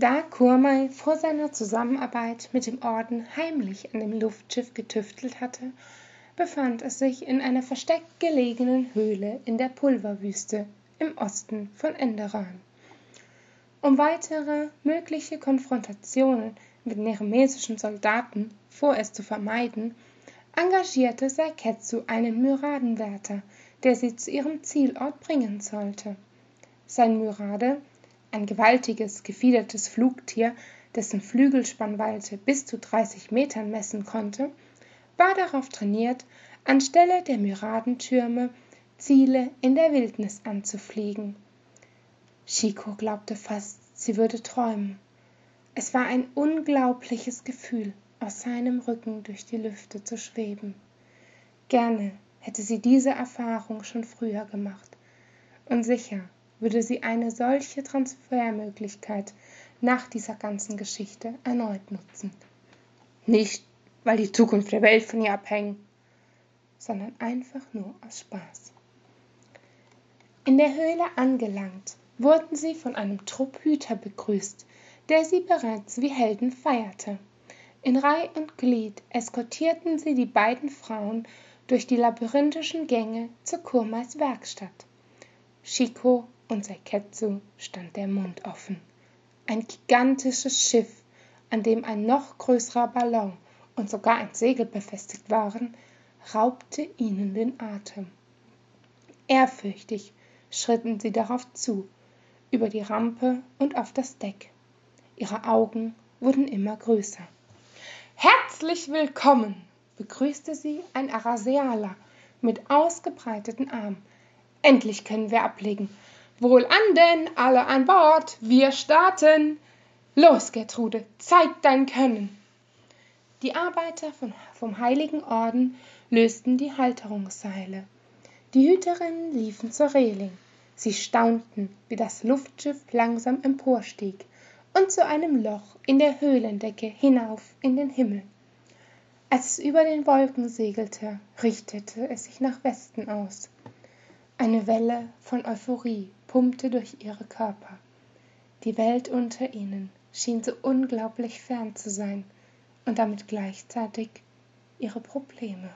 Da Kurmai vor seiner Zusammenarbeit mit dem Orden heimlich an dem Luftschiff getüftelt hatte, befand es sich in einer versteckt gelegenen Höhle in der Pulverwüste im Osten von Enderan. Um weitere mögliche Konfrontationen mit neremesischen Soldaten vorerst zu vermeiden, engagierte Saiketsu einen Myradenwärter, der sie zu ihrem Zielort bringen sollte. Sein Myrade ein gewaltiges, gefiedertes Flugtier, dessen Flügelspannweite bis zu 30 Metern messen konnte, war darauf trainiert, anstelle der Myradentürme Ziele in der Wildnis anzufliegen. Chico glaubte fast, sie würde träumen. Es war ein unglaubliches Gefühl, aus seinem Rücken durch die Lüfte zu schweben. Gerne hätte sie diese Erfahrung schon früher gemacht. Und sicher würde sie eine solche Transfermöglichkeit nach dieser ganzen Geschichte erneut nutzen. Nicht, weil die Zukunft der Welt von ihr abhängt, sondern einfach nur aus Spaß. In der Höhle angelangt, wurden sie von einem Trupp Hüter begrüßt, der sie bereits wie Helden feierte. In Reih und Glied eskortierten sie die beiden Frauen durch die labyrinthischen Gänge zur Kurmais Werkstatt. Shiko und Seiketsu stand der Mund offen. Ein gigantisches Schiff, an dem ein noch größerer Ballon und sogar ein Segel befestigt waren, raubte ihnen den Atem. Ehrfürchtig schritten sie darauf zu, über die Rampe und auf das Deck. Ihre Augen wurden immer größer. Herzlich willkommen, begrüßte sie ein Arasealer mit ausgebreiteten Armen. Endlich können wir ablegen. Wohlan denn, alle an Bord, wir starten. Los, Gertrude, zeig dein Können. Die Arbeiter vom Heiligen Orden lösten die Halterungsseile. Die Hüterinnen liefen zur Reling. Sie staunten, wie das Luftschiff langsam emporstieg und zu einem Loch in der Höhlendecke hinauf in den Himmel. Als es über den Wolken segelte, richtete es sich nach Westen aus. Eine Welle von Euphorie pumpte durch ihre Körper. Die Welt unter ihnen schien so unglaublich fern zu sein und damit gleichzeitig ihre Probleme.